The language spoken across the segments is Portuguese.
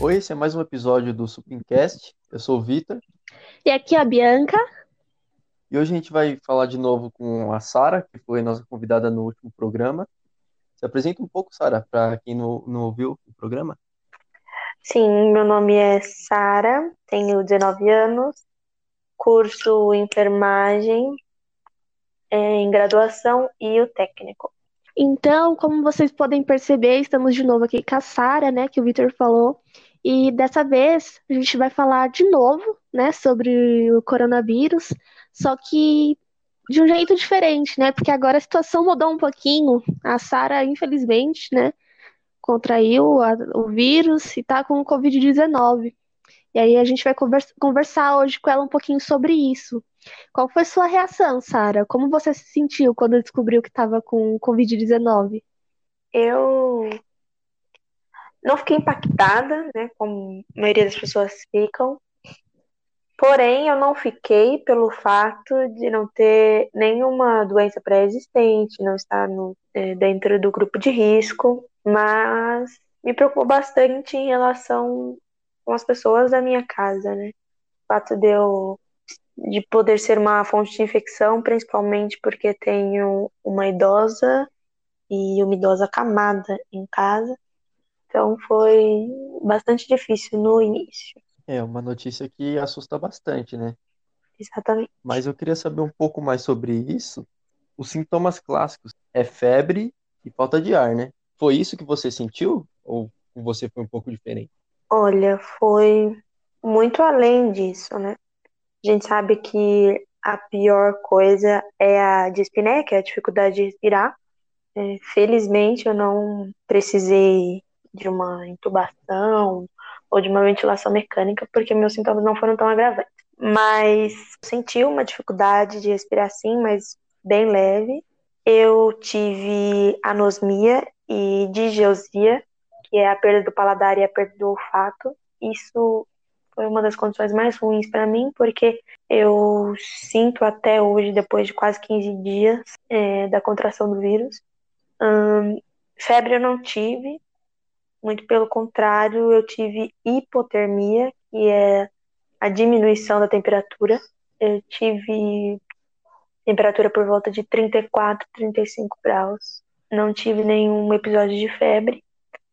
Oi, esse é mais um episódio do Supincast. Eu sou o Vitor E aqui é a Bianca. e hoje a gente vai falar de novo com a Sara, que foi nossa convidada no último programa. Se apresenta um pouco, Sara, para quem não, não ouviu o programa. Sim, meu nome é Sara, tenho 19 anos, curso enfermagem é, em graduação e o técnico. Então, como vocês podem perceber, estamos de novo aqui com a Sara, né, que o Vitor falou. E dessa vez a gente vai falar de novo, né, sobre o coronavírus, só que de um jeito diferente, né? Porque agora a situação mudou um pouquinho. A Sara, infelizmente, né, contraiu a- o vírus e tá com o Covid-19. E aí a gente vai convers- conversar hoje com ela um pouquinho sobre isso. Qual foi sua reação, Sara? Como você se sentiu quando descobriu que estava com Covid-19? Eu não fiquei impactada, né, como a maioria das pessoas ficam, porém eu não fiquei pelo fato de não ter nenhuma doença pré-existente, não estar no, eh, dentro do grupo de risco, mas me preocupou bastante em relação com as pessoas da minha casa, né? O fato de eu de poder ser uma fonte de infecção, principalmente porque tenho uma idosa e uma idosa camada em casa. Então foi bastante difícil no início. É uma notícia que assusta bastante, né? Exatamente. Mas eu queria saber um pouco mais sobre isso. Os sintomas clássicos é febre e falta de ar, né? Foi isso que você sentiu? Ou você foi um pouco diferente? Olha, foi muito além disso, né? A gente sabe que a pior coisa é a dispneia, que é a dificuldade de respirar. É, felizmente eu não precisei de uma intubação ou de uma ventilação mecânica, porque meus sintomas não foram tão agravantes. Mas senti uma dificuldade de respirar sim, mas bem leve. Eu tive anosmia e digeusia, que é a perda do paladar e a perda do olfato. Isso foi uma das condições mais ruins para mim, porque eu sinto até hoje, depois de quase 15 dias é, da contração do vírus. Hum, febre eu não tive, muito pelo contrário, eu tive hipotermia, que é a diminuição da temperatura. Eu tive temperatura por volta de 34, 35 graus. Não tive nenhum episódio de febre.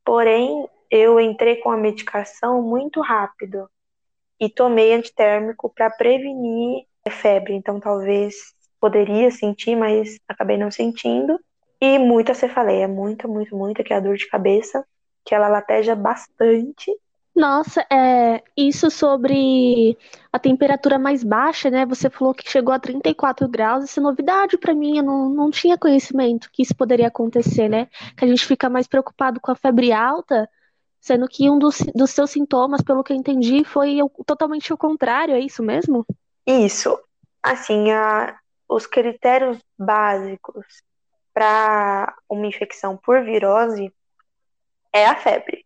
Porém, eu entrei com a medicação muito rápido e tomei antitérmico para prevenir febre. Então, talvez poderia sentir, mas acabei não sentindo. E muita cefaleia, muita, muito, muita, que é a dor de cabeça, que ela lateja bastante. Nossa, é, isso sobre a temperatura mais baixa, né? Você falou que chegou a 34 graus, isso é novidade para mim, eu não, não tinha conhecimento que isso poderia acontecer, né? Que a gente fica mais preocupado com a febre alta, sendo que um dos, dos seus sintomas, pelo que eu entendi, foi totalmente o contrário, é isso mesmo? Isso. Assim, a, os critérios básicos para uma infecção por virose é a febre.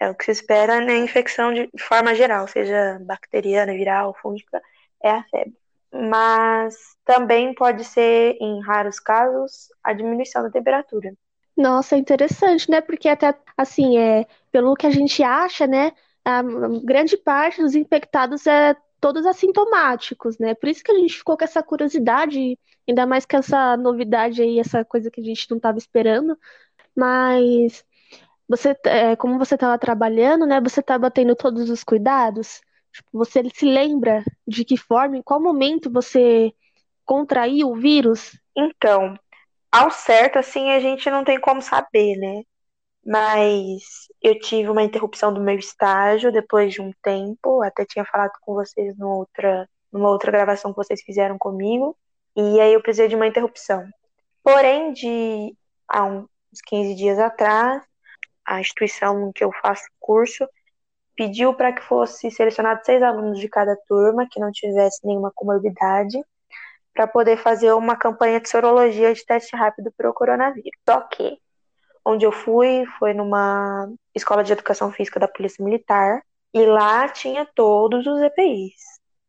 É o que se espera na infecção de forma geral, seja bacteriana, viral, fúngica, é a febre. Mas também pode ser, em raros casos, a diminuição da temperatura. Nossa, é interessante, né? Porque até assim, é, pelo que a gente acha, né, a grande parte dos infectados é todos assintomáticos, né? Por isso que a gente ficou com essa curiosidade, ainda mais com essa novidade aí, essa coisa que a gente não estava esperando. Mas você, é, como você estava trabalhando, né? Você estava tendo todos os cuidados? Tipo, você se lembra de que forma, em qual momento você contraiu o vírus? Então, ao certo, assim, a gente não tem como saber, né? Mas eu tive uma interrupção do meu estágio depois de um tempo, até tinha falado com vocês numa outra, numa outra gravação que vocês fizeram comigo, e aí eu precisei de uma interrupção. Porém, de há uns 15 dias atrás, a instituição em que eu faço curso pediu para que fosse selecionado seis alunos de cada turma que não tivesse nenhuma comorbidade para poder fazer uma campanha de sorologia de teste rápido para o coronavírus. Só que onde eu fui foi numa escola de educação física da Polícia Militar e lá tinha todos os EPIs,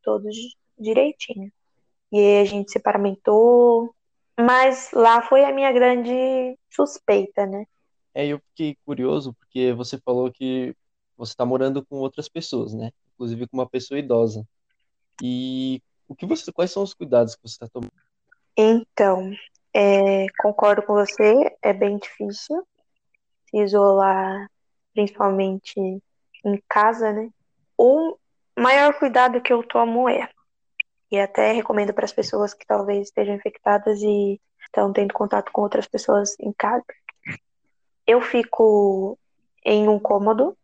todos direitinho. E aí a gente se paramentou. Mas lá foi a minha grande suspeita, né? É, eu fiquei curioso porque você falou que você está morando com outras pessoas, né? Inclusive com uma pessoa idosa. E o que você, quais são os cuidados que você está tomando? Então, é, concordo com você, é bem difícil se isolar, principalmente em casa, né? O maior cuidado que eu tomo é, e até recomendo para as pessoas que talvez estejam infectadas e estão tendo contato com outras pessoas em casa, eu fico em um cômodo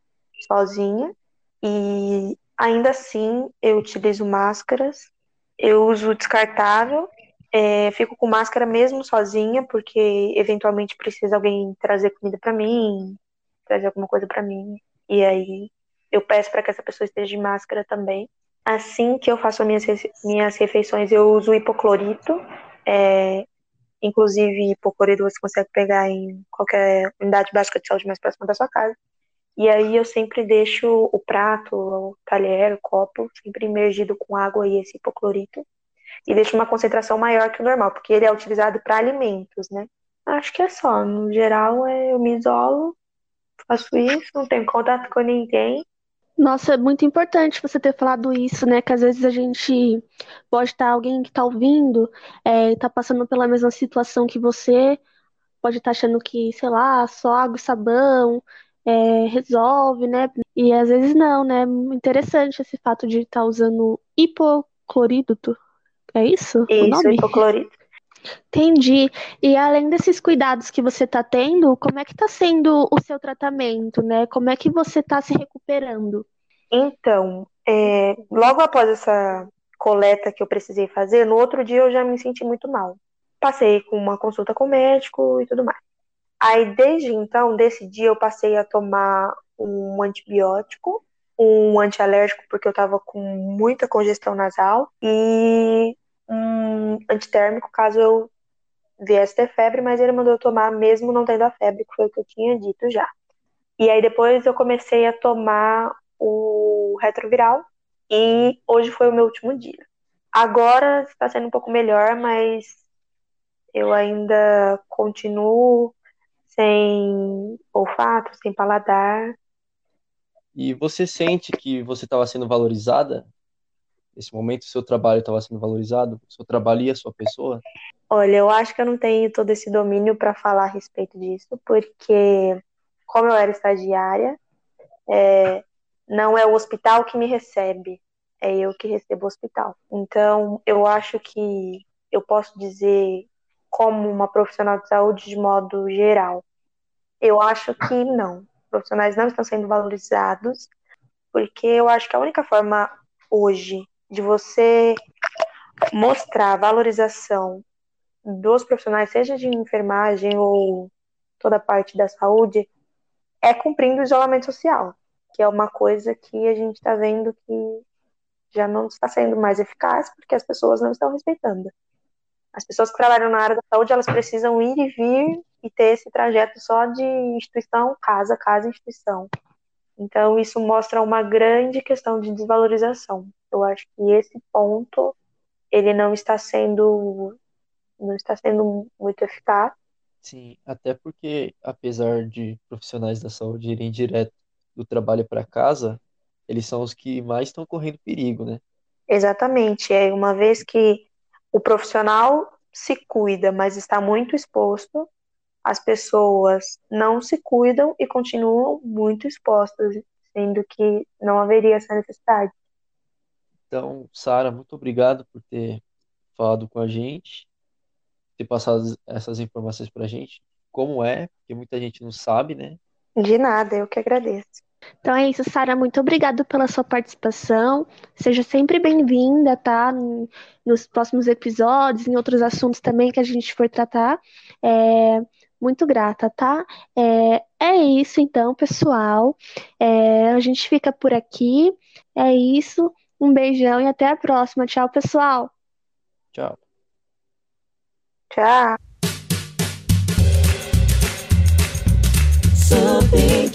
sozinha e ainda assim eu utilizo máscaras, eu uso descartável, é, fico com máscara mesmo sozinha porque eventualmente precisa alguém trazer comida para mim, trazer alguma coisa para mim e aí eu peço para que essa pessoa esteja de máscara também. Assim que eu faço minhas, minhas refeições, eu uso hipoclorito. É, inclusive, hipoclorito você consegue pegar em qualquer unidade básica de saúde mais próxima da sua casa. E aí eu sempre deixo o prato, o talher, o copo, sempre imergido com água e esse hipoclorito. E deixo uma concentração maior que o normal, porque ele é utilizado para alimentos, né? Acho que é só. No geral, é, eu me isolo, faço isso, não tenho contato com ninguém. Nossa, é muito importante você ter falado isso, né? Que às vezes a gente pode estar alguém que está ouvindo, é, está passando pela mesma situação que você, pode estar achando que, sei lá, só água e sabão é, resolve, né? E às vezes não, né? Interessante esse fato de estar usando hipoclorídeo. É isso? Isso, o nome? hipoclorito. Entendi. E além desses cuidados que você está tendo, como é que está sendo o seu tratamento, né? Como é que você está se recuperando? Então, é, logo após essa coleta que eu precisei fazer, no outro dia eu já me senti muito mal. Passei com uma consulta com o médico e tudo mais. Aí, desde então, desse dia, eu passei a tomar um antibiótico, um antialérgico, porque eu tava com muita congestão nasal, e um antitérmico, caso eu viesse ter febre, mas ele mandou eu tomar mesmo não tendo a febre, que foi o que eu tinha dito já. E aí depois eu comecei a tomar o retroviral, e hoje foi o meu último dia. Agora está sendo um pouco melhor, mas eu ainda continuo sem olfato, sem paladar. E você sente que você estava sendo valorizada? Nesse momento, o seu trabalho estava sendo valorizado? O seu trabalho e a sua pessoa? Olha, eu acho que eu não tenho todo esse domínio para falar a respeito disso, porque, como eu era estagiária, é, não é o hospital que me recebe, é eu que recebo o hospital. Então, eu acho que eu posso dizer como uma profissional de saúde de modo geral? Eu acho que não. Profissionais não estão sendo valorizados, porque eu acho que a única forma hoje de você mostrar valorização dos profissionais, seja de enfermagem ou toda a parte da saúde, é cumprindo o isolamento social, que é uma coisa que a gente está vendo que já não está sendo mais eficaz porque as pessoas não estão respeitando. As pessoas que trabalham na área da saúde, elas precisam ir e vir e ter esse trajeto só de instituição, casa, casa, instituição. Então, isso mostra uma grande questão de desvalorização. Eu acho que esse ponto, ele não está sendo, não está sendo muito eficaz. Sim, até porque, apesar de profissionais da saúde irem direto do trabalho para casa, eles são os que mais estão correndo perigo, né? Exatamente. É uma vez que o profissional se cuida, mas está muito exposto, as pessoas não se cuidam e continuam muito expostas, sendo que não haveria essa necessidade. Então, Sara, muito obrigado por ter falado com a gente, ter passado essas informações para a gente. Como é, porque muita gente não sabe, né? De nada, eu que agradeço. Então é isso, Sara. Muito obrigada pela sua participação. Seja sempre bem-vinda, tá? Nos próximos episódios, em outros assuntos também que a gente for tratar. É, muito grata, tá? É, é isso, então, pessoal. É, a gente fica por aqui. É isso. Um beijão e até a próxima. Tchau, pessoal. Tchau. Tchau. Something